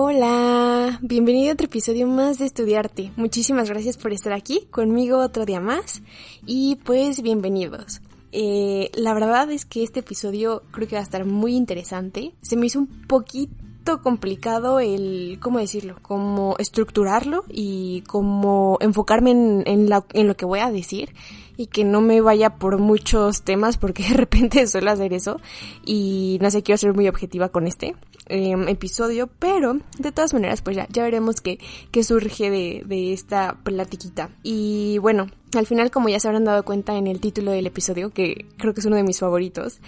Hola, bienvenido a otro episodio más de Estudiarte. Muchísimas gracias por estar aquí conmigo otro día más y pues bienvenidos. Eh, la verdad es que este episodio creo que va a estar muy interesante. Se me hizo un poquito complicado el, ¿cómo decirlo? Como estructurarlo y como enfocarme en, lo que voy a decir y que no me vaya por muchos temas porque de repente suelo hacer eso y no sé, quiero ser muy objetiva con este em, episodio, pero de todas maneras pues ya, ya veremos qué, qué surge de, de esta platiquita. Y bueno, al final como ya se habrán dado cuenta en el título del episodio, que creo que es uno de mis favoritos,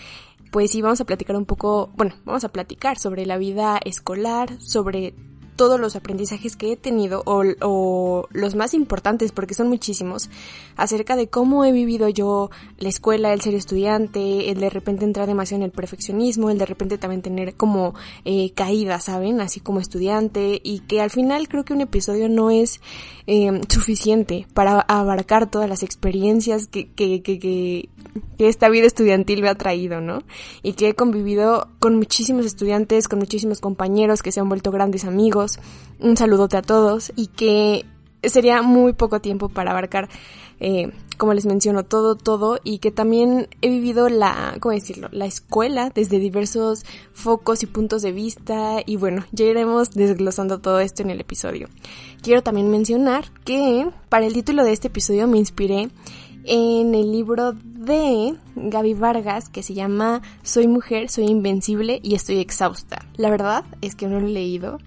pues sí vamos a platicar un poco, bueno, vamos a platicar sobre la vida escolar, sobre todos los aprendizajes que he tenido o, los más importantes porque son muchísimos acerca de cómo he vivido yo la escuela, el ser estudiante, el de repente entrar demasiado en el perfeccionismo, el de repente también tener como eh, caídas, ¿saben? Así como estudiante y que al final creo que un episodio no es eh, suficiente para abarcar todas las experiencias que, que, que, que, esta vida estudiantil me ha traído, ¿no? Y que he convivido con muchísimos estudiantes, con muchísimos compañeros que se han vuelto grandes amigos, un saludote a todos y que sería muy poco tiempo para abarcar, eh, como les menciono, todo, todo y que también he vivido la, ¿cómo decirlo? La escuela desde diversos focos y puntos de vista y bueno, ya iremos desglosando todo esto en el episodio. Quiero también mencionar que para el título de este episodio me inspiré en el libro de Gaby Vargas que se llama Soy mujer, soy invencible y estoy exhausta. La verdad es que no lo he leído,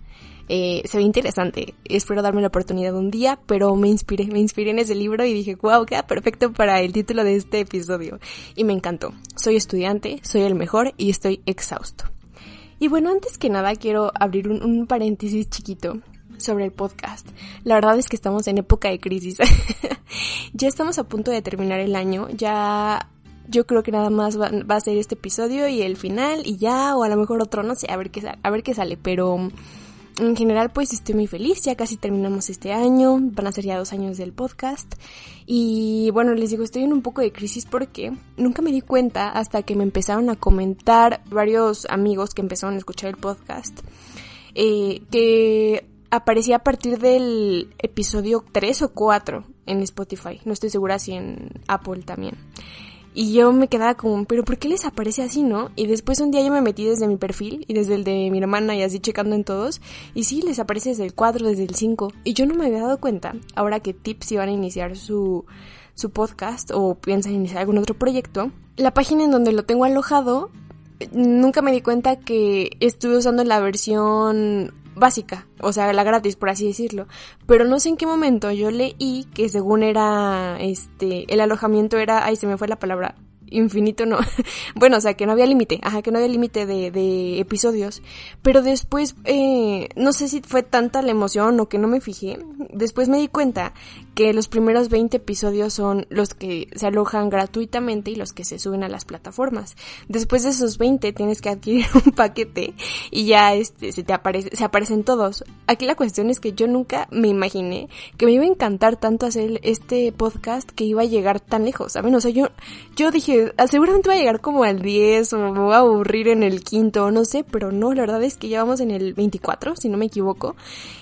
eh, se ve interesante. Espero darme la oportunidad un día, pero me inspiré, me inspiré en ese libro y dije, wow, queda perfecto para el título de este episodio. Y me encantó. Soy estudiante, soy el mejor y estoy exhausto. Y bueno, antes que nada quiero abrir un, paréntesis chiquito sobre el podcast. La verdad es que estamos en época de crisis. ya estamos a punto de terminar el año, ya yo creo que nada más va, va, a ser este episodio y el final y ya, o a lo mejor otro, no sé, a ver qué, a ver qué sale, pero en general pues estoy muy feliz, ya casi terminamos este año, van a ser ya dos años del podcast. Y bueno les digo estoy en un poco de crisis porque nunca me di cuenta hasta que me empezaron a comentar varios amigos que empezaron a escuchar el podcast eh, que aparecía a partir del episodio 3 o 4 en Spotify, no estoy segura si en Apple también. Y yo me quedaba como, pero ¿por qué les aparece así, no? Y después un día yo me metí desde mi perfil y desde el de mi hermana y así checando en todos. Y sí, les aparece desde el 4, desde el 5. Y yo no me había dado cuenta, ahora que Tips iban a iniciar su, su podcast o piensan iniciar algún otro proyecto, la página en donde lo tengo alojado, nunca me di cuenta que estuve usando la versión básica, o sea, la gratis, por así decirlo. Pero no sé en qué momento yo leí que según era, este, el alojamiento era, ay, se me fue la palabra, infinito no. bueno, o sea, que no había límite, ajá, que no había límite de, de, episodios. Pero después, eh, no sé si fue tanta la emoción o que no me fijé. Después me di cuenta que los primeros 20 episodios son los que se alojan gratuitamente y los que se suben a las plataformas. Después de esos 20 tienes que adquirir un paquete y ya este, se te aparece, se aparecen todos. Aquí la cuestión es que yo nunca me imaginé que me iba a encantar tanto hacer este podcast que iba a llegar tan lejos, ¿saben? O sea, yo, yo dije, Ah, seguramente va a llegar como al 10 o me voy a aburrir en el quinto, no sé, pero no, la verdad es que ya vamos en el 24, si no me equivoco,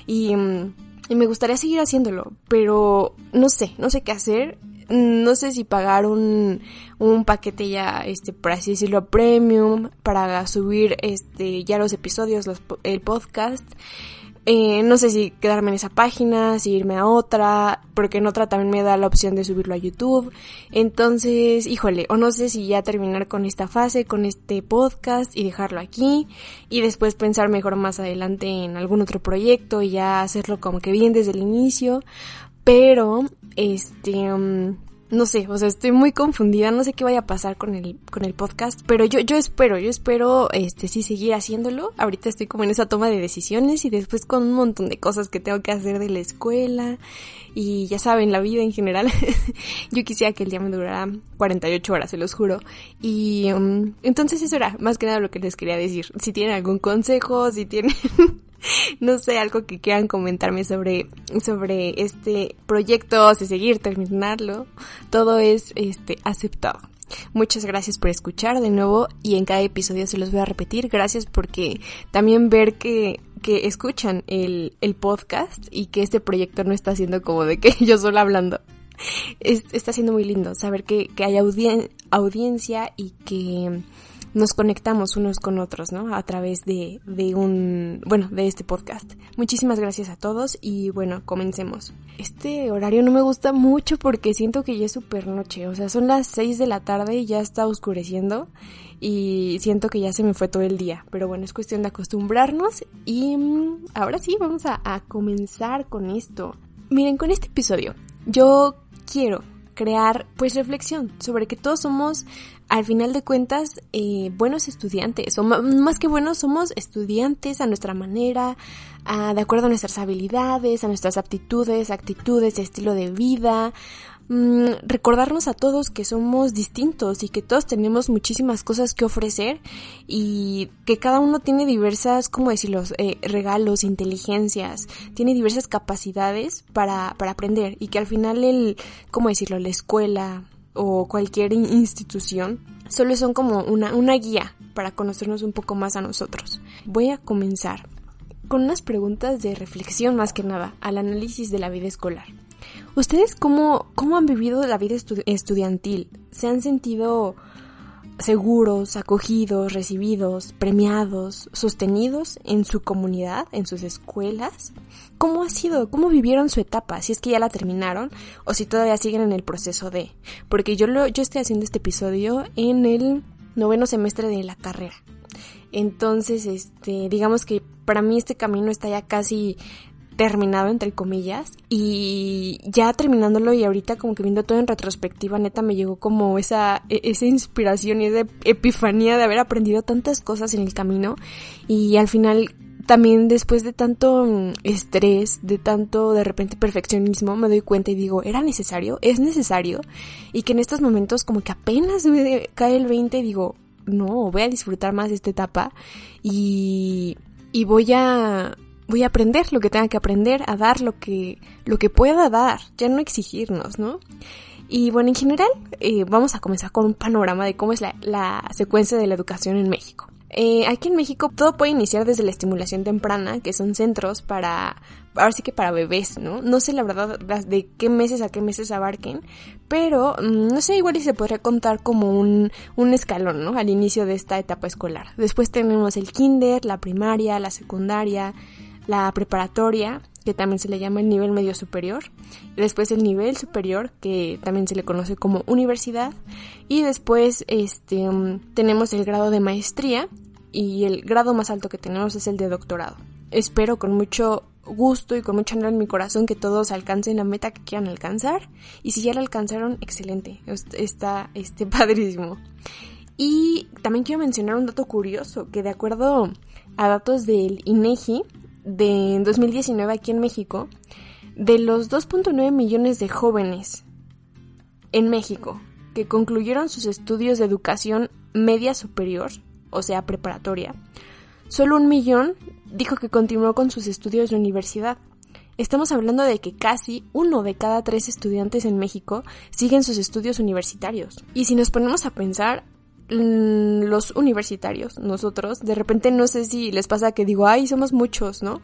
y, mm, y me gustaría seguir haciéndolo, pero no sé, no sé qué hacer, no sé si pagar un, un paquete ya, este, por así decirlo, premium para subir, este, ya los episodios, los, el podcast. Eh, no sé si quedarme en esa página, si irme a otra, porque en otra también me da la opción de subirlo a YouTube. Entonces, híjole, o no sé si ya terminar con esta fase, con este podcast y dejarlo aquí y después pensar mejor más adelante en algún otro proyecto y ya hacerlo como que bien desde el inicio. Pero, este... Um, no sé, o sea, estoy muy confundida, no sé qué vaya a pasar con el, con el podcast, pero yo, yo espero, yo espero, este, sí seguir haciéndolo. Ahorita estoy como en esa toma de decisiones y después con un montón de cosas que tengo que hacer de la escuela y ya saben, la vida en general. yo quisiera que el día me durara 48 horas, se los juro. Y um, entonces eso era más que nada lo que les quería decir. Si tienen algún consejo, si tienen no sé, algo que quieran comentarme sobre, sobre este proyecto, si seguir, terminarlo, todo es este aceptado. Muchas gracias por escuchar de nuevo y en cada episodio se los voy a repetir. Gracias porque también ver que, que escuchan el, el podcast y que este proyecto no está siendo como de que yo solo hablando. está siendo muy lindo saber que, que hay audiencia y que nos conectamos unos con otros, ¿no? A través de, de un, bueno, de este podcast. Muchísimas gracias a todos y bueno, comencemos. Este horario no me gusta mucho porque siento que ya es súper noche, o sea, son las 6 de la tarde y ya está oscureciendo y siento que ya se me fue todo el día, pero bueno, es cuestión de acostumbrarnos y mm, ahora sí, vamos a, a comenzar con esto. Miren, con este episodio yo quiero crear pues reflexión sobre que todos somos al final de cuentas eh, buenos estudiantes o más que buenos somos estudiantes a nuestra manera de acuerdo a nuestras habilidades a nuestras aptitudes actitudes estilo de vida mm, recordarnos a todos que somos distintos y que todos tenemos muchísimas cosas que ofrecer y que cada uno tiene diversas, ¿cómo decirlo?, eh, regalos, inteligencias, tiene diversas capacidades para, para aprender y que al final el, ¿cómo decirlo?, la escuela o cualquier institución solo son como una, una guía para conocernos un poco más a nosotros. Voy a comenzar con unas preguntas de reflexión más que nada al análisis de la vida escolar. ¿Ustedes cómo, cómo han vivido la vida estudiantil? ¿Se han sentido seguros, acogidos, recibidos, premiados, sostenidos en su comunidad, en sus escuelas? ¿Cómo ha sido? ¿Cómo vivieron su etapa? Si es que ya la terminaron o si todavía siguen en el proceso de. Porque yo lo, yo estoy haciendo este episodio en el noveno semestre de la carrera. Entonces, este, digamos que para mí este camino está ya casi terminado entre comillas y ya terminándolo y ahorita como que viendo todo en retrospectiva neta me llegó como esa e, esa inspiración y esa epifanía de haber aprendido tantas cosas en el camino y al final también después de tanto mm, estrés, de tanto de repente perfeccionismo, me doy cuenta y digo, ¿era necesario? ¿Es necesario? Y que en estos momentos como que apenas cae el 20 y digo, no, voy a disfrutar más de esta etapa y, y voy a voy a aprender lo que tenga que aprender, a dar lo que, lo que pueda dar, ya no exigirnos, ¿no? Y bueno, en general, eh, vamos a comenzar con un panorama de cómo es la, la secuencia de la educación en México. Eh, aquí en México todo puede iniciar desde la estimulación temprana, que son centros para, ahora que para bebés, ¿no? No sé la verdad de qué meses a qué meses abarquen, pero mm, no sé, igual y se podría contar como un, un escalón, ¿no? Al inicio de esta etapa escolar. Después tenemos el kinder, la primaria, la secundaria, la preparatoria, que también se le llama el nivel medio superior, después el nivel superior, que también se le conoce como universidad, y después este, um, tenemos el grado de maestría, y el grado más alto que tenemos es el de doctorado. Espero con mucho gusto y con mucho anhelo en mi corazón que todos alcancen la meta que quieran alcanzar, y si ya la alcanzaron, excelente, está este, padrísimo. Y también quiero mencionar un dato curioso, que de acuerdo a datos del INEGI, de 2019 aquí en México, de los 2.9 millones de jóvenes en México que concluyeron sus estudios de educación media superior, o sea, preparatoria, solo un millón dijo que continuó con sus estudios de universidad. Estamos hablando de que casi uno de cada tres estudiantes en México siguen sus estudios universitarios. Y si nos ponemos a pensar, los universitarios, nosotros, de repente no sé si les pasa que digo, ay, somos muchos, ¿no?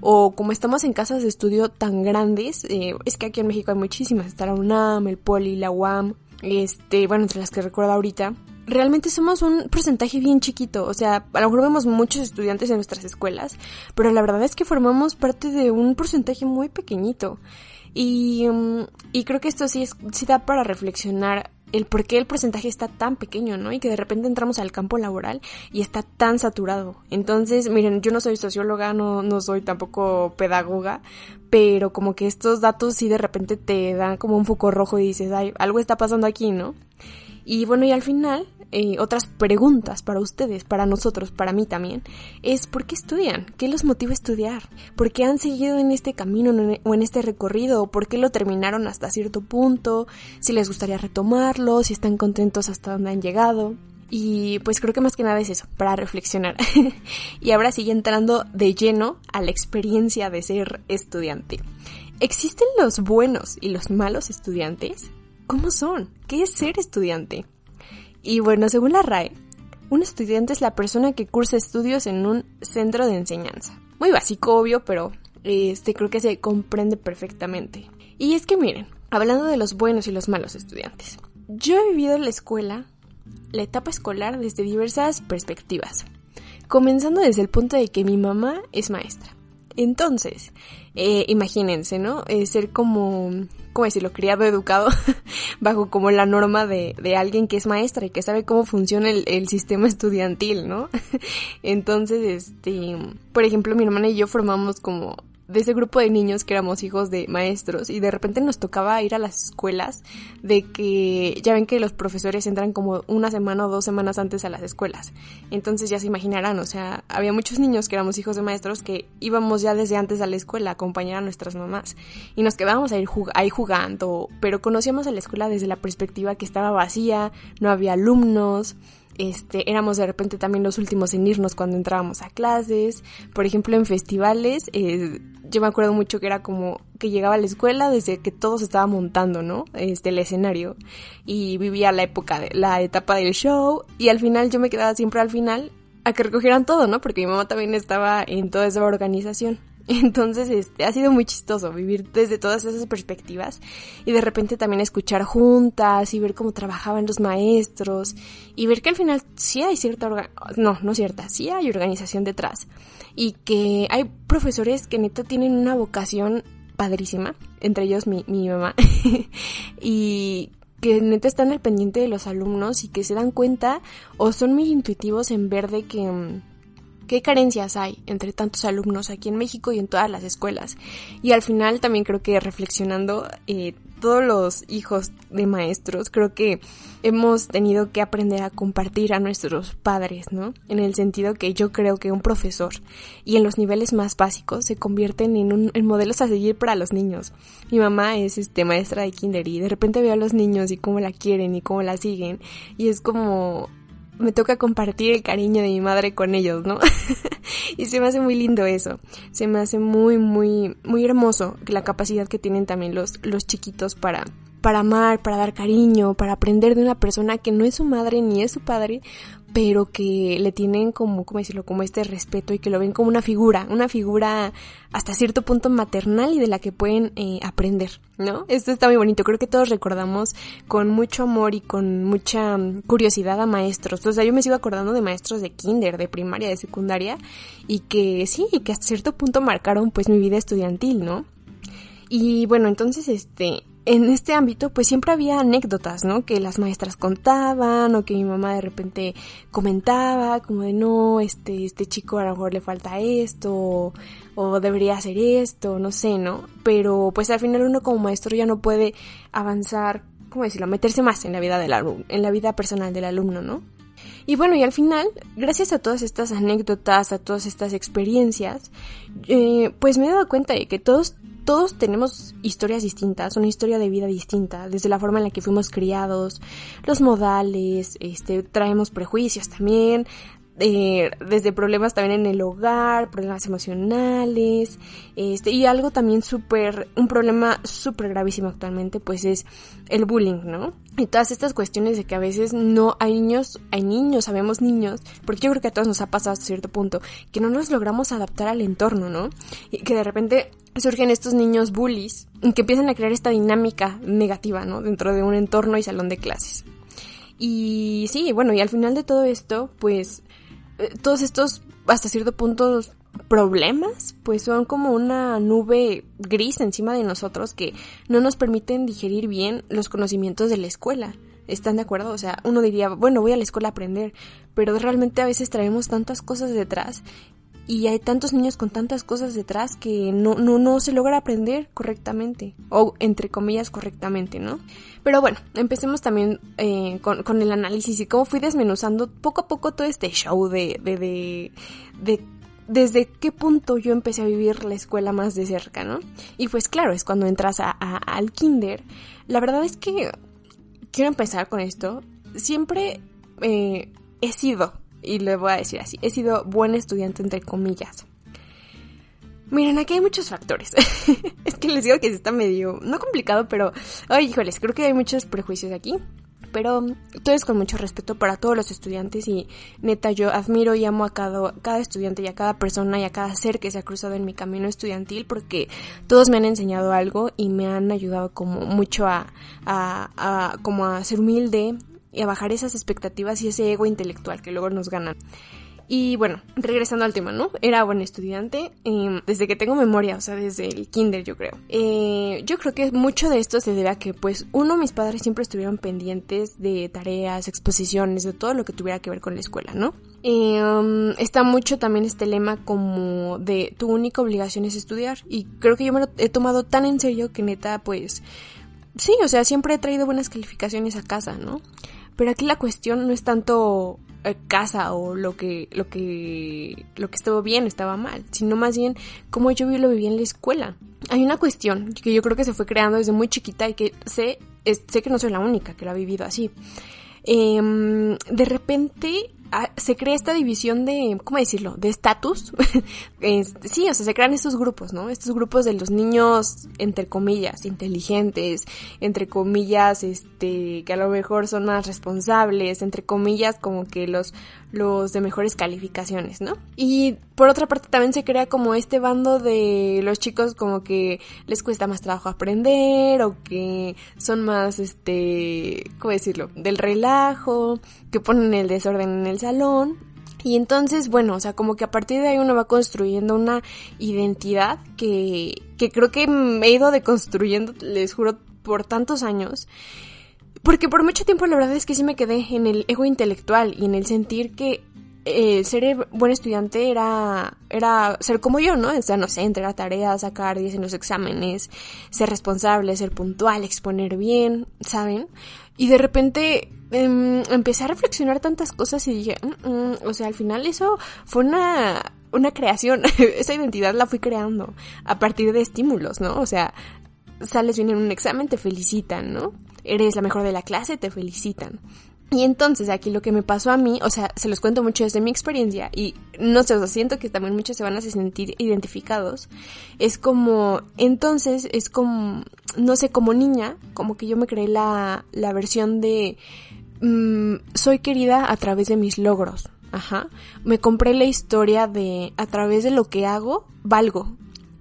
O como estamos en casas de estudio tan grandes, eh, es que aquí en México hay muchísimas, está la UNAM, el Poli, la UAM, este, bueno, entre las que recuerdo ahorita, realmente somos un porcentaje bien chiquito, o sea, a lo mejor vemos muchos estudiantes en nuestras escuelas, pero la verdad es que formamos parte de un porcentaje muy pequeñito. Y, mm, y creo que esto sí, es, sí da para reflexionar el por qué el porcentaje está tan pequeño, ¿no? Y que de repente entramos al campo laboral y está tan saturado. Entonces, miren, yo no soy socióloga, no, no soy tampoco pedagoga, pero como que estos datos sí de repente te dan como un foco rojo y dices, ay, algo está pasando aquí, ¿no? Y bueno, y al final, eh, otras preguntas para ustedes, para nosotros, para mí también, es ¿por qué estudian? ¿Qué los motiva a estudiar? ¿Por qué han seguido en este camino o en este recorrido? ¿Por qué lo terminaron hasta cierto punto? Si les gustaría retomarlo, si están contentos hasta donde han llegado. Y pues creo que más que nada es eso, para reflexionar. y ahora sigue entrando de lleno a la experiencia de ser estudiante. ¿Existen los buenos y los malos estudiantes? ¿Cómo son? ¿Qué es ser estudiante? Y bueno, según la RAE, un estudiante es la persona que cursa estudios en un centro de enseñanza. muy básico, obvio, pero este creo que se comprende perfectamente. Y es que miren, hablando de los buenos y los malos estudiantes, yo he vivido la escuela, la etapa escolar desde diversas perspectivas, comenzando desde el punto de que mi mamá es maestra. Entonces, eh, imagínense, ¿no? Eh, ser como, ¿cómo decirlo? Criado, educado, bajo como la norma de, de, alguien que es maestra y que sabe cómo funciona el, el sistema estudiantil, ¿no? Entonces, este, por ejemplo, mi hermana y yo formamos como de ese grupo de niños que éramos hijos de maestros y de repente nos tocaba ir a las escuelas de que ya ven que los profesores entran como una semana o dos semanas antes a las escuelas. Entonces ya se imaginarán, o sea, había muchos niños que éramos hijos de maestros que íbamos ya desde antes a la escuela a acompañar a nuestras mamás y nos quedábamos ahí, ahí jugando, pero conocíamos a la escuela desde la perspectiva que estaba vacía, no había alumnos, este, éramos de repente también los últimos en irnos cuando entrábamos a clases. Por ejemplo, en festivales, eh, yo me acuerdo mucho que era como que llegaba a la escuela desde que todo se estaba montando, ¿no? Este, el escenario. Y vivía la época, de, la etapa del show. Y al final yo me quedaba siempre al final a que recogieran todo, ¿no? Porque mi mamá también estaba en toda esa organización. Entonces, este, ha sido muy chistoso vivir desde todas esas perspectivas y de repente también escuchar juntas y ver cómo trabajaban los maestros y ver que al final sí hay cierta, no, no cierta, sí hay organización detrás y que hay profesores que neta tienen una vocación padrísima, entre ellos mi, mi mamá, y que neta están al pendiente de los alumnos y que se dan cuenta o son muy intuitivos en ver de que mm, qué carencias hay entre tantos alumnos aquí en México y en todas las escuelas. Y al final también creo que reflexionando, eh, todos los hijos de maestros creo que hemos tenido que aprender a compartir a nuestros padres, ¿no? En el sentido que yo creo que un profesor y en los niveles más básicos se convierten en, un, en modelos a seguir para los niños. Mi mamá es este maestra de kinder y de repente veo a los niños y cómo la quieren y cómo la siguen y es como me toca compartir el cariño de mi madre con ellos, ¿no? y se me hace muy lindo eso. Se me hace muy, muy, muy hermoso la capacidad que tienen también los, los chiquitos para, para amar, para dar cariño, para aprender de una persona que no es su madre ni es su padre, pero que le tienen como, ¿cómo decirlo?, como este respeto y que lo ven como una figura, una figura hasta cierto punto maternal y de la que pueden eh, aprender, ¿no? Esto está muy bonito, creo que todos recordamos con mucho amor y con mucha mm, curiosidad a maestros, o sea, yo me sigo acordando de maestros de kinder, de primaria, de secundaria, y que sí, que hasta cierto punto marcaron pues mi vida estudiantil, ¿no? Y bueno, entonces este, en este ámbito pues siempre había anécdotas, ¿no? Que las maestras contaban o que mi mamá de repente comentaba como de no, este, este chico a lo mejor le falta esto o, debería hacer esto, no sé, ¿no? Pero pues al final uno como maestro ya no puede avanzar, ¿cómo decirlo? Meterse más en la vida del alumno, en la vida personal del alumno, ¿no? Y bueno, y al final, gracias a todas estas anécdotas, a todas estas experiencias, eh, pues me he dado cuenta de que todos todos tenemos historias distintas, una historia de vida distinta, desde la forma en la que fuimos criados, los modales, este, traemos prejuicios también, eh, desde problemas también en el hogar, problemas emocionales, este, y algo también súper, un problema súper gravísimo actualmente, pues es el bullying, ¿no? Y todas estas cuestiones de que a veces no hay niños, hay niños, sabemos niños, porque yo creo que a todos nos ha pasado hasta cierto punto, que no nos logramos adaptar al entorno, ¿no? Y que de repente surgen estos niños bullies, que empiezan a crear esta dinámica negativa, ¿no? Dentro de un entorno y salón de clases. Y sí, bueno, y al final de todo esto, pues todos estos, hasta cierto punto, problemas, pues son como una nube gris encima de nosotros que no nos permiten digerir bien los conocimientos de la escuela. ¿Están de acuerdo? O sea, uno diría, bueno, voy a la escuela a aprender, pero realmente a veces traemos tantas cosas detrás y hay tantos niños con tantas cosas detrás que no, no, no se logra aprender correctamente, o entre comillas correctamente, ¿no? Pero bueno, empecemos también eh, con, con, el análisis y cómo fui desmenuzando poco a poco todo este show de, de, de, de desde qué punto yo empecé a vivir la escuela más de cerca, ¿no? Y pues claro, es cuando entras a, a, al kinder. La verdad es que quiero empezar con esto. Siempre eh, he sido y le voy a decir así, he sido buen estudiante entre comillas. Miren, aquí hay muchos factores. es que les digo que está medio, no complicado, pero, ay, híjoles, creo que hay muchos prejuicios aquí. Pero todo es con mucho respeto para todos los estudiantes y neta yo admiro y amo a cada, cada estudiante y a cada persona y a cada ser que se ha cruzado en mi camino estudiantil porque todos me han enseñado algo y me han ayudado como mucho a, a, como a ser humilde y a bajar esas expectativas y ese ego intelectual que luego nos ganan. Y bueno, regresando al tema, ¿no? Era buen estudiante em, desde que tengo memoria, o sea, desde el kinder yo creo. Eh, yo creo que mucho de esto se debe a que pues uno, mis padres siempre estuvieron pendientes de tareas, exposiciones, de todo lo que tuviera que ver con la escuela, ¿no? Em, está mucho también este lema como de tu única obligación es estudiar y creo que yo me lo he tomado tan en serio que neta pues sí, o sea, siempre he traído buenas calificaciones a casa, ¿no? Pero aquí la cuestión no es tanto eh, casa o lo que lo que lo que estaba bien o estaba mal, sino más bien cómo yo lo vivía en la escuela. Hay una cuestión que yo creo que se fue creando desde muy chiquita y que sé sé que no soy la única que lo ha vivido así. Em, de repente Ah, se crea esta división de, ¿cómo decirlo? De estatus. sí, o sea, se crean estos grupos, ¿no? Estos grupos de los niños, entre comillas, inteligentes, entre comillas, este, que a lo mejor son más responsables, entre comillas, como que los, los de mejores calificaciones, ¿no? Y por otra parte también se crea como este bando de los chicos como que les cuesta más trabajo aprender o que son más, este, ¿cómo decirlo? Del relajo, que ponen el desorden en el salón. Y entonces, bueno, o sea, como que a partir de ahí uno va construyendo una identidad que, que creo que me he ido deconstruyendo, les juro, por tantos años. Porque por mucho tiempo la verdad es que sí me quedé en el ego intelectual y en el sentir que eh, ser buen estudiante era, era ser como yo, ¿no? O sea, no sé, entregar tareas, sacar 10 en los exámenes, ser responsable, ser puntual, exponer bien, ¿saben? Y de repente em, empecé a reflexionar tantas cosas y dije, mm, mm", o sea, al final eso fue una, una creación, esa identidad la fui creando a partir de estímulos, ¿no? O sea, sales bien en un examen, te felicitan, ¿no? Eres la mejor de la clase, te felicitan. Y entonces aquí lo que me pasó a mí, o sea, se los cuento mucho desde mi experiencia y no sé, o sea, siento que también muchos se van a sentir identificados. Es como, entonces es como, no sé, como niña, como que yo me creé la, la versión de, mm, soy querida a través de mis logros. Ajá. Me compré la historia de, a través de lo que hago, valgo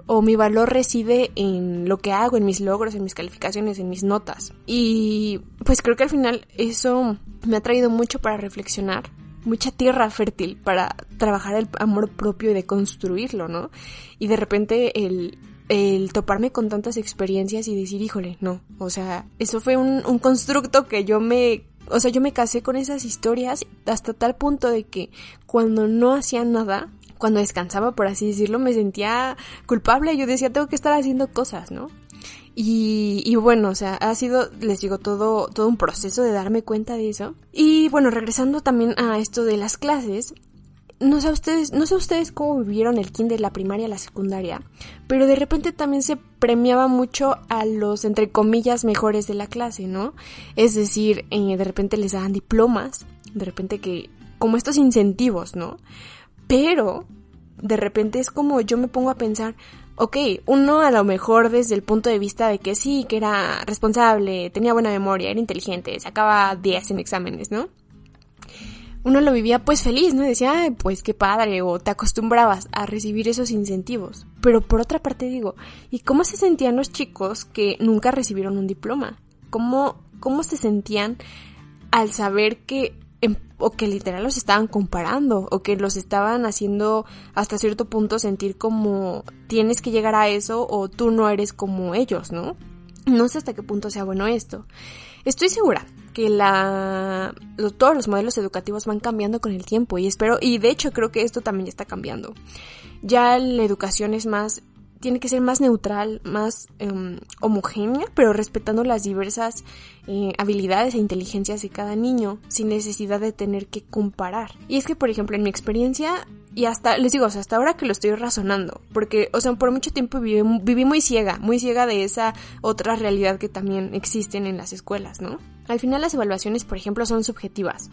o mi valor reside en lo que hago, en mis logros, en mis calificaciones, en mis notas. Y pues creo que al final eso me ha traído mucho para reflexionar, mucha tierra fértil para trabajar el amor propio y de construirlo, ¿no? Y de repente el, el toparme con tantas experiencias y decir, híjole, no, o sea, eso fue un, un constructo que yo me o sea, yo me casé con esas historias hasta tal punto de que cuando no hacía nada, cuando descansaba, por así decirlo, me sentía culpable. Yo decía, tengo que estar haciendo cosas, ¿no? Y, y, bueno, o sea, ha sido, les digo, todo, todo un proceso de darme cuenta de eso. Y bueno, regresando también a esto de las clases, no sé ustedes, no sé ustedes cómo vivieron el kinder, la primaria, la secundaria, pero de repente también se premiaba mucho a los, entre comillas, mejores de la clase, ¿no? Es decir, eh, de repente les daban diplomas, de repente que, como estos incentivos, ¿no? Pero de repente es como yo me pongo a pensar, ok, uno a lo mejor desde el punto de vista de que sí, que era responsable, tenía buena memoria, era inteligente, sacaba 10 en exámenes, ¿no? Uno lo vivía pues feliz, ¿no? Y decía, pues qué padre, o te acostumbrabas a recibir esos incentivos. Pero por otra parte digo, ¿y cómo se sentían los chicos que nunca recibieron un diploma? ¿Cómo, cómo se sentían al saber que o que literal los estaban comparando o que los estaban haciendo hasta cierto punto sentir como tienes que llegar a eso o tú no eres como ellos, ¿no? No sé hasta qué punto sea bueno esto. Estoy segura que la todos los modelos educativos van cambiando con el tiempo y espero y de hecho creo que esto también está cambiando. Ya la educación es más tiene que ser más neutral, más em, homogénea, pero respetando las diversas eh, habilidades e inteligencias de cada niño, sin necesidad de tener que comparar. Y es que, por ejemplo, en mi experiencia, y hasta, les digo, hasta ahora que lo estoy razonando, porque, o sea, por mucho tiempo viví, viví muy ciega, muy ciega de esa otra realidad que también existen en las escuelas, ¿no? Al final las evaluaciones, por ejemplo, son subjetivas.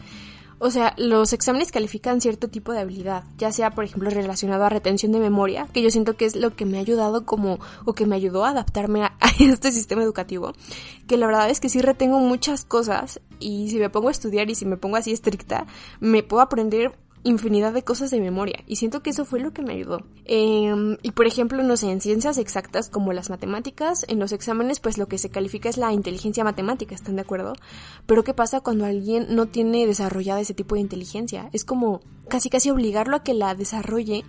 O sea, los exámenes califican cierto tipo de habilidad, ya sea, por ejemplo, relacionado a retención de memoria, que yo siento que es lo que me ha ayudado como, o que me ayudó a adaptarme a, este sistema educativo, que la verdad es que sí retengo muchas cosas y si me pongo a estudiar y si me pongo así estricta, me puedo aprender infinidad de cosas de memoria y siento que eso fue lo que me ayudó. Em, y por ejemplo, no sé, en ciencias exactas como las matemáticas, en los exámenes pues lo que se califica es la inteligencia matemática, ¿están de acuerdo? Pero ¿qué pasa cuando alguien no tiene desarrollada ese tipo de inteligencia? Es como casi casi obligarlo a que la desarrolle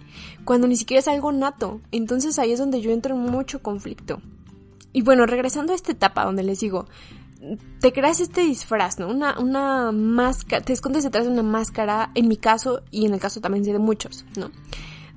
cuando ni siquiera es algo nato. Entonces ahí es donde yo entro en mucho conflicto. Y bueno, regresando a esta etapa donde les digo, te creas este disfraz, ¿no? Una, una máscara, te escondes detrás de una máscara, en mi caso y en el caso también de muchos, ¿no?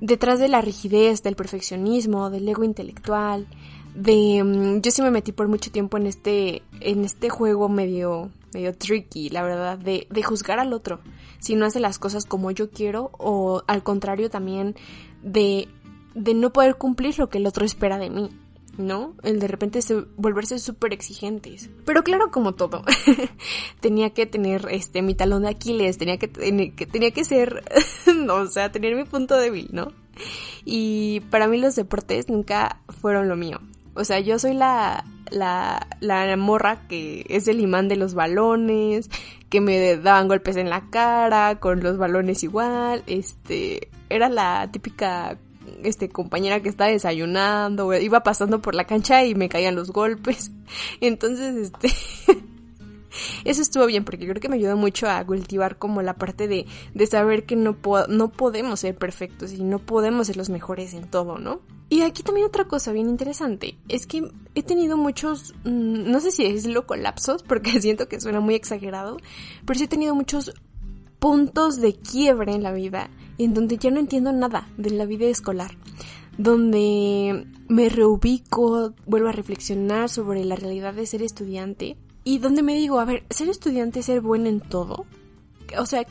Detrás de la rigidez, del perfeccionismo, del ego intelectual, de... Mm, yo sí me metí por mucho tiempo en este, en este juego medio, medio tricky, la verdad, de, de juzgar al otro, si no hace las cosas como yo quiero o al contrario también de, de no poder cumplir lo que el otro espera de mí. ¿No? El de repente se, volverse súper exigentes. Pero claro, como todo, tenía que tener este mi talón de Aquiles, tenía que, que tenía que ser, no, o sea, tener mi punto débil, ¿no? Y para mí los deportes nunca fueron lo mío. O sea, yo soy la, la, la morra que es el imán de los balones, que me daban golpes en la cara, con los balones igual, este, era la típica este compañera que estaba desayunando, iba pasando por la cancha y me caían los golpes. Entonces, este eso estuvo bien porque creo que me ayudó mucho a cultivar como la parte de, de saber que no, no podemos ser perfectos y no podemos ser los mejores en todo, ¿no? Y aquí también otra cosa bien interesante es que he tenido muchos, mm, no sé si decirlo colapsos porque siento que suena muy exagerado, pero sí he tenido muchos puntos de quiebre en la vida en donde ya no entiendo nada de la vida escolar, donde me reubico, vuelvo a reflexionar sobre la realidad de ser estudiante y donde me digo, a ver, ser estudiante es ser bueno en todo. O sea,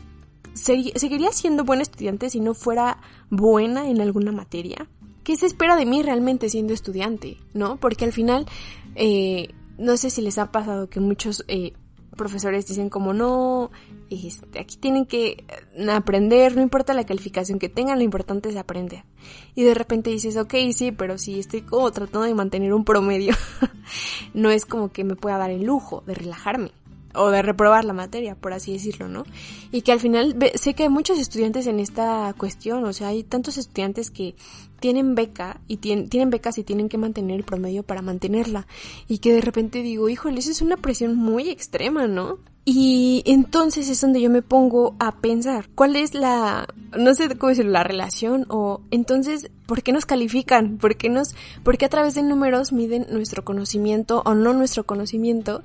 ¿seguiría siendo buena estudiante si no fuera buena en alguna materia? ¿Qué se espera de mí realmente siendo estudiante? ¿No? Porque al final, eh, no sé si les ha pasado que muchos eh, profesores dicen como no, este, aquí tienen que eh, aprender, no importa la calificación que tengan, lo importante es aprender. Y de repente dices, ok, sí, pero si estoy como tratando de mantener un promedio, no es como que me pueda dar el lujo de relajarme o de reprobar la materia, por así decirlo, ¿no? Y que al final sé que hay muchos estudiantes en esta cuestión, o sea, hay tantos estudiantes que tienen beca y tienen, tienen becas y tienen que mantener el promedio para mantenerla. Y que de repente digo, híjole, eso es una presión muy extrema, ¿no? Y entonces es donde yo me pongo a pensar, ¿cuál es la, no sé cómo decirlo, la relación? O entonces, ¿por qué nos califican? ¿Por qué nos, por qué a través de números miden nuestro conocimiento o no nuestro conocimiento?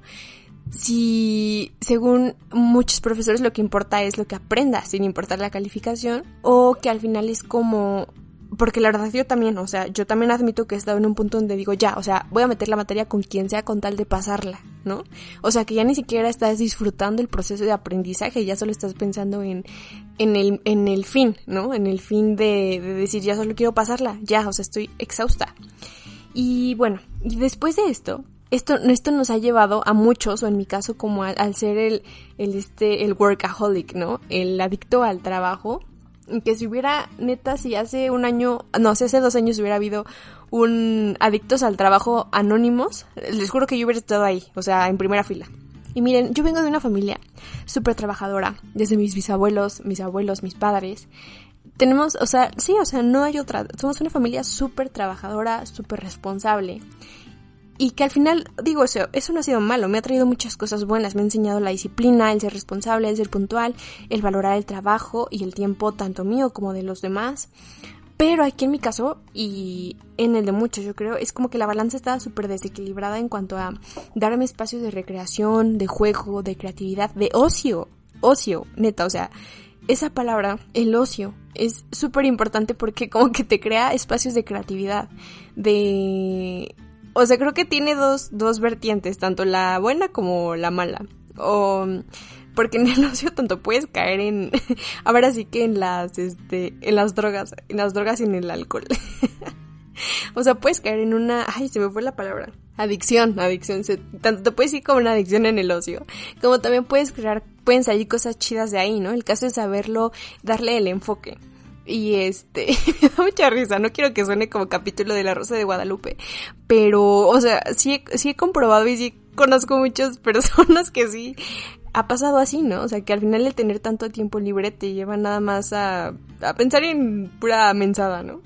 Si según muchos profesores lo que importa es lo que aprendas sin importar la calificación o que al final es como porque la verdad yo también, o sea, yo también admito que he estado en un punto donde digo, ya, o sea, voy a meter la materia con quien sea con tal de pasarla, ¿no? O sea, que ya ni siquiera estás disfrutando el proceso de aprendizaje, ya solo estás pensando en, en, el, en el fin, ¿no? En el fin de, de decir, ya solo quiero pasarla, ya, o sea, estoy exhausta. Y bueno, y después de esto, esto, esto nos ha llevado a muchos, o en mi caso como al, ser el, el, este, el workaholic, ¿no? El adicto al trabajo, que si hubiera, neta, si hace un año, no, si hace dos años hubiera habido un adictos al trabajo anónimos, les juro que yo hubiera estado ahí, o sea, en primera fila. Y miren, yo vengo de una familia súper trabajadora, desde mis bisabuelos, mis abuelos, mis padres. Tenemos, o sea, sí, o sea, no hay otra, somos una familia súper trabajadora, súper responsable y que al final, digo, eso, eso no ha sido malo, me ha traído muchas cosas buenas, me ha enseñado la disciplina, el ser responsable, el ser puntual, el valorar el trabajo y el tiempo tanto mío como de los demás. Pero aquí en mi caso, y en el de muchos yo creo, es como que la balanza estaba súper desequilibrada en cuanto a darme espacios de recreación, de juego, de creatividad, de ocio, ocio, neta, o sea, esa palabra, el ocio, es súper importante porque como que te crea espacios de creatividad, de o sea, creo que tiene dos, dos vertientes, tanto la buena como la mala. O porque en el ocio tanto puedes caer en ahora sí que en las este en las drogas, en las drogas y en el alcohol. o sea, puedes caer en una, ay, se me fue la palabra. Adicción, adicción. tanto te puedes ir como una adicción en el ocio, como también puedes crear pueden salir cosas chidas de ahí, ¿no? El caso es saberlo, darle el enfoque. Y este, me da mucha risa, no quiero que suene como capítulo de La Rosa de Guadalupe, pero, o sea, sí, sí he comprobado y sí conozco muchas personas que sí ha pasado así, ¿no? O sea, que al final el tener tanto tiempo libre te lleva nada más a, a pensar en pura mensada, ¿no?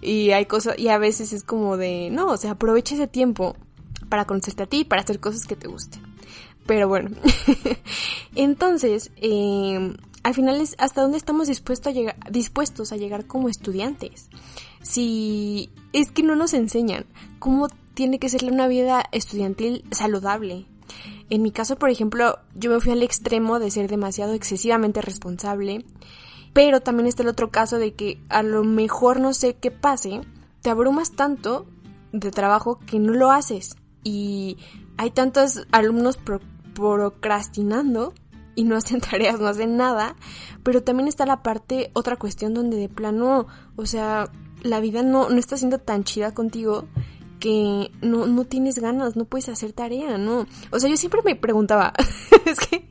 Y hay cosas, y a veces es como de, no, o sea, aprovecha ese tiempo para conocerte a ti, para hacer cosas que te gusten. Pero bueno, entonces, eh, al final es hasta dónde estamos a, llegar, dispuestos a llegar como estudiantes. Si es que no nos enseñan cómo tiene que ser una vida estudiantil saludable. En mi caso, por ejemplo, yo me fui al extremo de ser demasiado excesivamente responsable, pero también está el otro caso de que a lo mejor no sé qué pase, te abrumas tanto de trabajo que no lo haces y hay tantos alumnos procrastinando y no hacen tareas, no hacen nada, pero también está la parte, otra cuestión donde de plano, o sea, la vida no, no está siendo tan chida contigo que no, no tienes ganas, no puedes hacer tarea, no. O sea, yo siempre me preguntaba, es que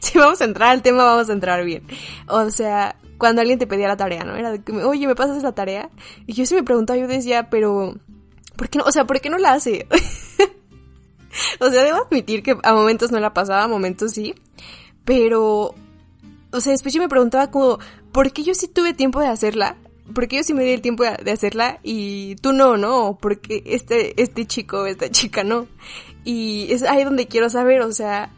si vamos a entrar al tema, vamos a entrar bien. O sea, cuando alguien te pedía la tarea, ¿no? Era de que, oye, ¿me pasas la tarea? Y yo sí me preguntaba, yo decía, pero, ¿por qué no? O sea, ¿por qué no la hace? o sea, debo admitir que a momentos no la pasaba, a momentos sí. Pero, o sea, después yo me preguntaba como, ¿por qué yo sí tuve tiempo de hacerla? ¿Por qué yo sí me di el tiempo de hacerla y tú no, no? Porque este, este chico, esta chica no. Y es ahí donde quiero saber, o sea,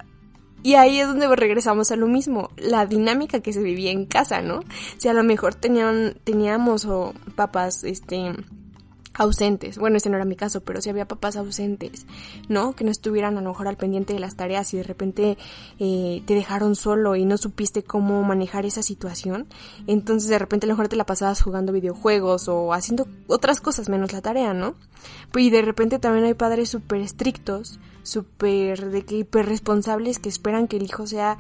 y ahí es donde regresamos a lo mismo, la dinámica que se vivía en casa, ¿no? Si a lo mejor tenían, teníamos o papás, este, ausentes. Bueno, ese no era mi caso, pero si había papás ausentes, ¿no? Que no estuvieran a lo mejor al pendiente de las tareas y de repente eh, te dejaron solo y no supiste cómo manejar esa situación. Entonces de repente a lo mejor te la pasabas jugando videojuegos o haciendo otras cosas menos la tarea, ¿no? Y de repente también hay padres súper estrictos, súper de que hiper responsables que esperan que el hijo sea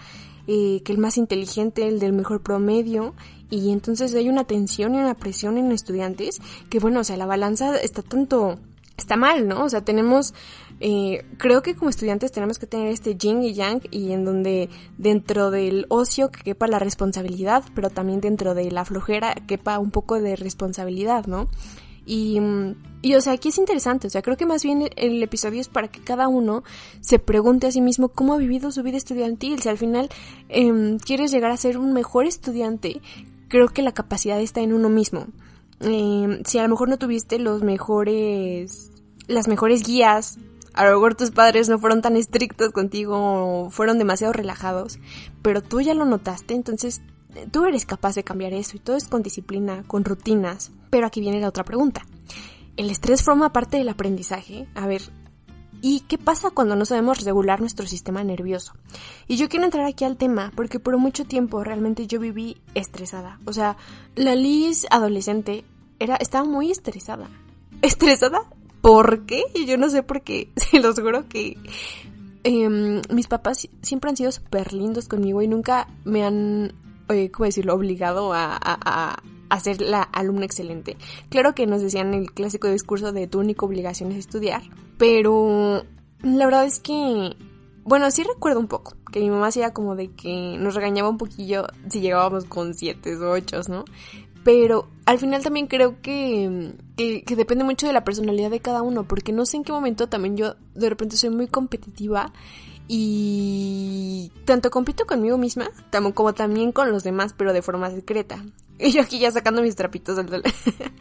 eh, que el más inteligente, el del mejor promedio, y entonces hay una tensión y una presión en estudiantes que bueno, o sea, la balanza está tanto, está mal, ¿no? O sea, tenemos, eh, creo que como estudiantes tenemos que tener este yin y yang y en donde dentro del ocio que quepa la responsabilidad, pero también dentro de la flojera quepa un poco de responsabilidad, ¿no? Y, y, o sea, aquí es interesante, o sea, creo que más bien el, episodio es para que cada uno se pregunte a sí mismo cómo ha vivido su vida estudiantil. Si al final eh, quieres llegar a ser un mejor estudiante, creo que la capacidad está en uno mismo. Eh, si a lo mejor no tuviste los mejores, las mejores guías, a lo mejor tus padres no fueron tan estrictos contigo, fueron demasiado relajados, pero tú ya lo notaste, entonces tú eres capaz de cambiar eso y todo es con disciplina, con rutinas. Pero aquí viene la otra pregunta. ¿El estrés forma parte del aprendizaje? A ver, ¿y qué pasa cuando no sabemos regular nuestro sistema nervioso? Y yo quiero entrar aquí al tema porque por mucho tiempo realmente yo viví estresada. O sea, la Liz adolescente era, estaba muy estresada. ¿Estresada? ¿Por qué? Y yo no sé por qué. Se los juro que em, mis papás siempre han sido súper lindos conmigo y nunca me han eh, ¿cómo decirlo?, obligado a, a, ser la alumna excelente. Claro que nos decían el clásico discurso de tu única obligación es estudiar, pero la verdad es que, bueno, sí recuerdo un poco, que mi mamá hacía como de que nos regañaba un poquillo si llegábamos con siete o ocho, ¿no? Pero al final también creo que, que, depende mucho de la personalidad de cada uno, porque no sé en qué momento también yo de repente soy muy competitiva y tanto compito conmigo misma como también con los demás, pero de forma secreta. Y yo aquí ya sacando mis trapitos del...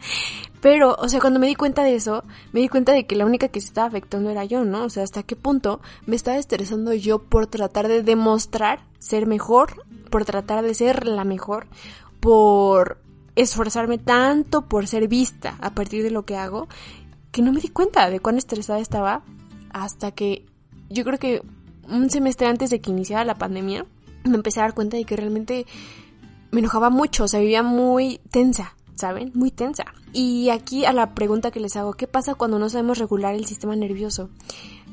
pero, o sea, cuando me di cuenta de eso, me di cuenta de que la única que se estaba afectando era yo, ¿no? O sea, hasta qué punto me estaba estresando yo por tratar de demostrar ser mejor, por tratar de ser la mejor, por esforzarme tanto por ser vista a partir de lo que hago, que no me di cuenta de cuán estresada estaba hasta que yo creo que un semestre antes de que iniciara la pandemia, me empecé a dar cuenta de que realmente me enojaba mucho, o sea, vivía muy tensa, ¿saben? Muy tensa. Y aquí a la pregunta que les hago, ¿qué pasa cuando no sabemos regular el sistema nervioso?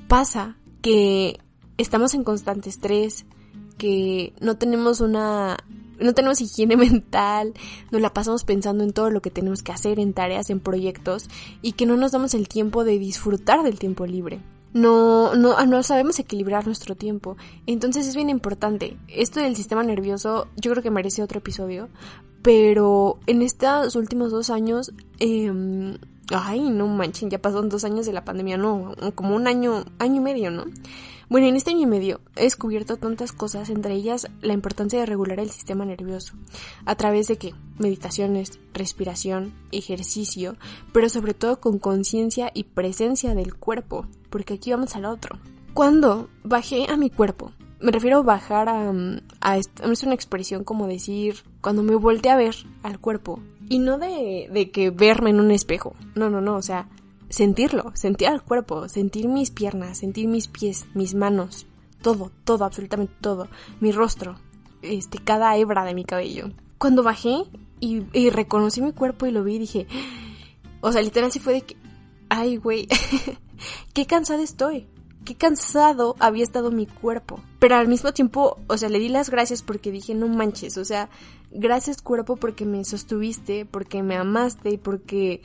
Pasa que estamos en constante estrés, que no tenemos una no tenemos higiene mental, nos la pasamos pensando en todo lo que tenemos que hacer, en tareas, en proyectos, y que no nos damos el tiempo de disfrutar del tiempo libre. No, no, no sabemos equilibrar nuestro tiempo. Entonces es bien importante. Esto del sistema nervioso yo creo que merece otro episodio. Pero en estos últimos dos años, eh, ay, no manchen, ya pasaron dos años de la pandemia, no, como un año, año y medio, ¿no? Bueno, en este año y medio he descubierto tantas cosas, entre ellas la importancia de regular el sistema nervioso, a través de qué? Meditaciones, respiración, ejercicio, pero sobre todo con conciencia y presencia del cuerpo, porque aquí vamos al otro. Cuando bajé a mi cuerpo, me refiero a bajar a, a, es una expresión como decir, cuando me volteé a ver al cuerpo, y no de, de que verme en un espejo, no, no, no, o sea, sentirlo, sentir al cuerpo, sentir mis piernas, sentir mis pies, mis manos, todo, todo, absolutamente todo, mi rostro, este, cada hebra de mi cabello. Cuando bajé y, y reconocí mi cuerpo y lo vi, dije, o sea, literal sí fue de que, ay, güey, qué cansada estoy, qué cansado había estado mi cuerpo. Pero al mismo tiempo, o sea, le di las gracias porque dije, no manches, o sea, gracias cuerpo porque me sostuviste, porque me amaste y porque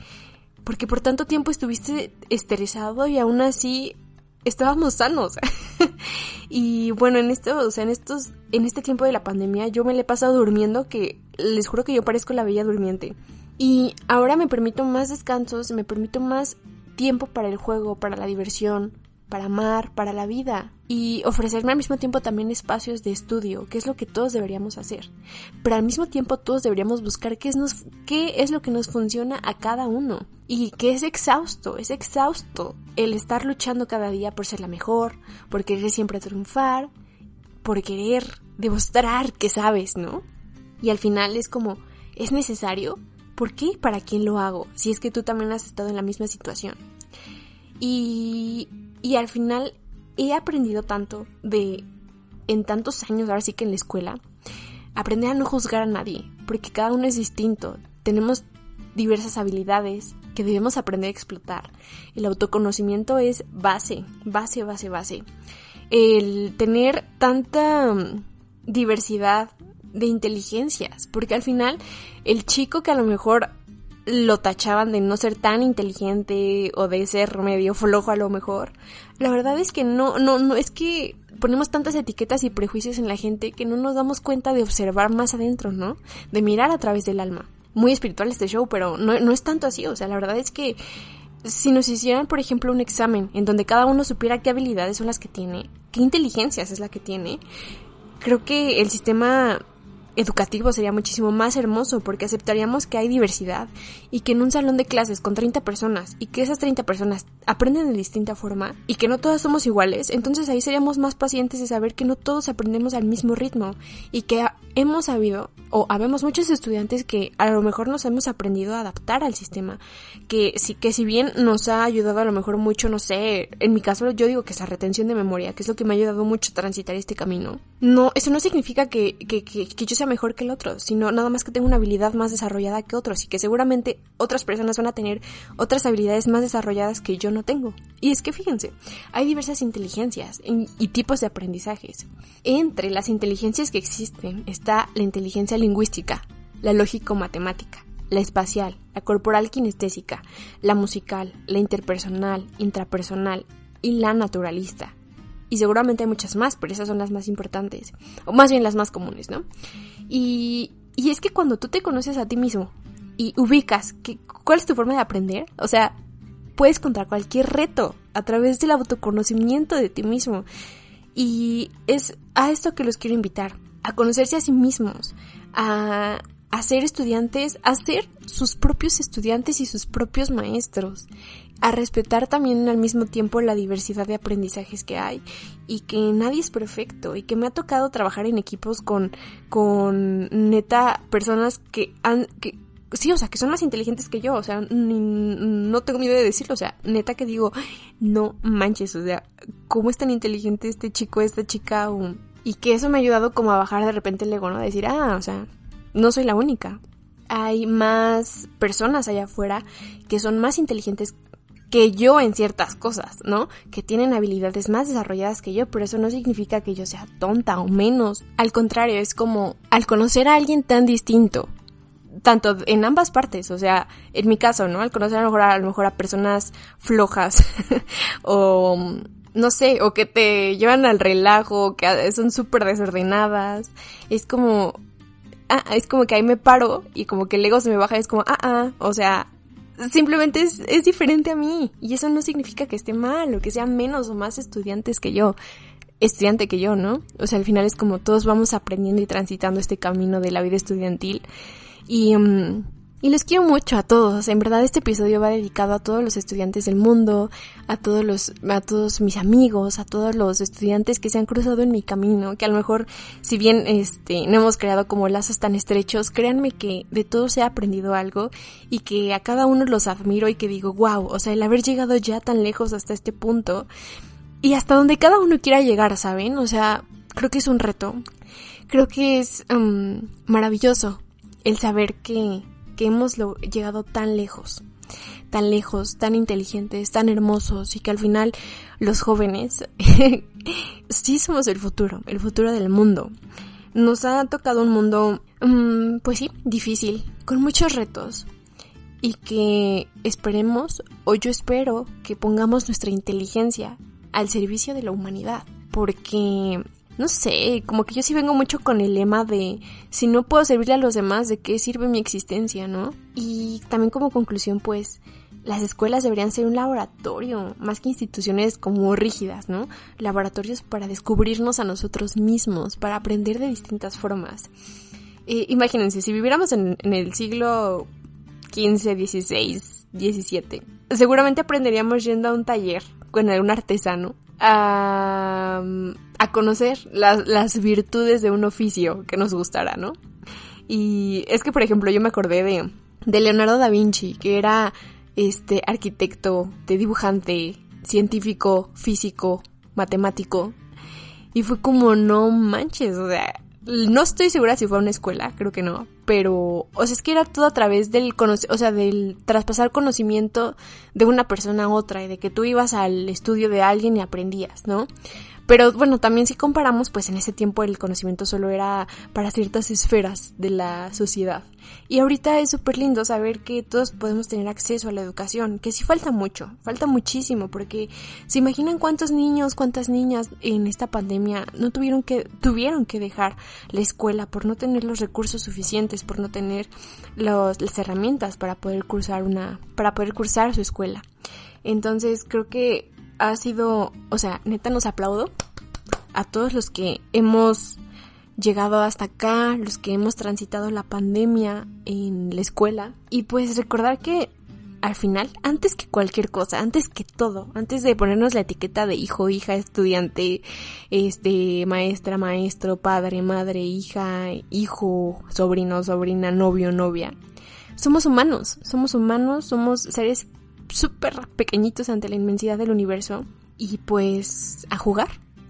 porque por tanto tiempo estuviste estresado y aún así estábamos sanos. y bueno, en esto, o sea, en estos, en este tiempo de la pandemia yo me le he pasado durmiendo que les juro que yo parezco la bella durmiente. Y ahora me permito más descansos, me permito más tiempo para el juego, para la diversión, para amar, para la vida y ofrecerme al mismo tiempo también espacios de estudio, que es lo que todos deberíamos hacer. Pero al mismo tiempo todos deberíamos buscar qué es, nos, qué es lo que nos funciona a cada uno. Y que es exhausto, es exhausto el estar luchando cada día por ser la mejor, por querer siempre triunfar, por querer demostrar que sabes, ¿no? Y al final es como, ¿es necesario? ¿Por qué para quién lo hago? Si es que tú también has estado en la misma situación. Y, y al final he aprendido tanto de, en tantos años, ahora sí que en la escuela, aprender a no juzgar a nadie, porque cada uno es distinto. Tenemos diversas habilidades que debemos aprender a explotar. El autoconocimiento es base, base, base, base. El tener tanta mm, diversidad de inteligencias, porque al final el chico que a lo mejor lo tachaban de no ser tan inteligente o de ser medio flojo a lo mejor. La verdad es que no, no, no, es que ponemos tantas etiquetas y prejuicios en la gente que no nos damos cuenta de observar más adentro, ¿no? De mirar a través del alma. Muy espiritual este show, pero no, no es tanto así, o sea, la verdad es que si nos hicieran, por ejemplo, un examen en donde cada uno supiera qué habilidades son las que tiene, qué inteligencias es la que tiene, creo que el sistema educativo sería muchísimo más hermoso porque aceptaríamos que hay diversidad y que en un salón de clases con 30 personas y que esas 30 personas aprenden de distinta forma y que no todas somos iguales, entonces ahí seríamos más pacientes de saber que no todos aprendemos al mismo ritmo y que hemos sabido o habemos muchos estudiantes que a lo mejor nos hemos aprendido a adaptar al sistema, que si, que si bien nos ha ayudado a lo mejor mucho, no sé, en mi caso yo digo que esa retención de memoria, que es lo que me ha ayudado mucho a transitar este camino, no, eso no significa que, que, que, que yo sea mejor que el otro, sino nada más que tengo una habilidad más desarrollada que otros y que seguramente otras personas van a tener otras habilidades más desarrolladas que yo no tengo. Y es que fíjense, hay diversas inteligencias y tipos de aprendizajes. Entre las inteligencias que existen está la inteligencia lingüística, la lógico-matemática, la espacial, la corporal kinestésica, la musical, la interpersonal, intrapersonal y la naturalista y seguramente hay muchas más, pero esas son las más importantes, o más bien las más comunes, ¿no? Y, y es que cuando tú te conoces a ti mismo y ubicas que, cuál es tu forma de aprender, o sea, puedes contra cualquier reto a través del autoconocimiento de ti mismo. Y es a esto que los quiero invitar, a conocerse a sí mismos, a, a ser estudiantes, a ser sus propios estudiantes y sus propios maestros a respetar también al mismo tiempo la diversidad de aprendizajes que hay y que nadie es perfecto y que me ha tocado trabajar en equipos con, con neta personas que han, que, sí, o sea, que son más inteligentes que yo, o sea, no tengo miedo de decirlo, o sea, neta que digo, no manches, o sea, ¿cómo es tan inteligente este chico, esta chica? y que eso me ha ayudado como a bajar de repente el ego, ¿no? A decir, ah, o sea, no soy la única. Hay más personas allá afuera que son más inteligentes que yo en ciertas cosas, ¿no? Que tienen habilidades más desarrolladas que yo, pero eso no significa que yo sea tonta o menos. Al contrario, es como al conocer a alguien tan distinto tanto en ambas partes, o sea, en mi caso, ¿no? Al conocer a lo mejor a, lo mejor a personas flojas o no sé, o que te llevan al relajo, que son súper desordenadas, es como, ah, es como que ahí me paro y como que el ego se me baja y es como, ah, ah, o sea, simplemente es, es diferente a mí y eso no significa que esté mal o que sea menos o más estudiantes que yo estudiante que yo, ¿no? O sea, al final es como todos vamos aprendiendo y transitando este camino de la vida estudiantil. Y, mm, y les quiero mucho a todos. En verdad este episodio va dedicado a todos los estudiantes del mundo, a todos los, a todos mis amigos, a todos los estudiantes que se han cruzado en mi camino, que a lo mejor, si bien este, no hemos creado como lazos tan estrechos, créanme que de todos he aprendido algo y que a cada uno los admiro y que digo, wow, o sea, el haber llegado ya tan lejos hasta este punto y hasta donde cada uno quiera llegar, ¿saben? O sea, creo que es un reto. Creo que es um, maravilloso el saber que, que hemos llegado tan lejos, tan lejos, tan inteligentes, tan hermosos y que al final los jóvenes sí somos el futuro, el futuro del mundo. Nos ha tocado un mundo, um, pues sí, difícil, con muchos retos, y que esperemos, o yo espero, que pongamos nuestra inteligencia al servicio de la humanidad. Porque, no sé, como que yo sí vengo mucho con el lema de si no puedo servirle a los demás, ¿de qué sirve mi existencia, no? Y también como conclusión, pues, las escuelas deberían ser un laboratorio, más que instituciones como rígidas, ¿no? Laboratorios para descubrirnos a nosotros mismos, para aprender de distintas formas. Eh, imagínense, si viviéramos en, en el siglo XV, XVI, XVII, seguramente aprenderíamos yendo a un taller con algún artesano a, conocer las virtudes de un oficio que nos gustara, ¿no? Y es que, por ejemplo, yo me acordé de, de Leonardo da Vinci, que era este arquitecto, de dibujante, científico, físico, matemático. Y fue como, no manches, o sea, no estoy segura si fue a una escuela, creo que no, pero, o sea, es que era todo a través del, o sea, del traspasar conocimiento de una persona a otra y de que tú ibas al estudio de alguien y aprendías, ¿no? Pero bueno, también si comparamos, pues en ese tiempo el conocimiento solo era para ciertas esferas de la sociedad. Y ahorita es súper lindo saber que todos podemos tener acceso a la educación, que sí falta mucho, falta muchísimo, porque se imaginan cuántos niños, cuántas niñas en esta pandemia no tuvieron que, tuvieron que dejar la escuela por no tener los recursos suficientes, por no tener las herramientas para poder cursar una, para poder cursar su escuela. Entonces creo que ha sido, o sea, neta nos aplaudo a todos los que hemos llegado hasta acá, los que hemos transitado la pandemia en la escuela. Y pues recordar que al final, antes que cualquier cosa, antes que todo, antes de ponernos la etiqueta de hijo, hija, estudiante, este, maestra, maestro, padre, madre, hija, hijo, sobrino, sobrina, novio, novia, somos humanos, somos humanos, somos seres súper pequeñitos ante la inmensidad del universo. Y pues a jugar,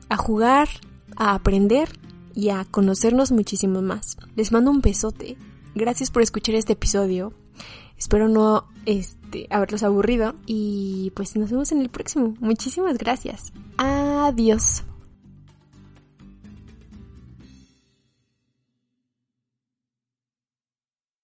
a jugar, a aprender y a conocernos muchísimo más. Les mando un besote. Gracias por escuchar este episodio. Espero no este, haberlos aburrido y pues nos vemos en el próximo. Muchísimas gracias. Adiós.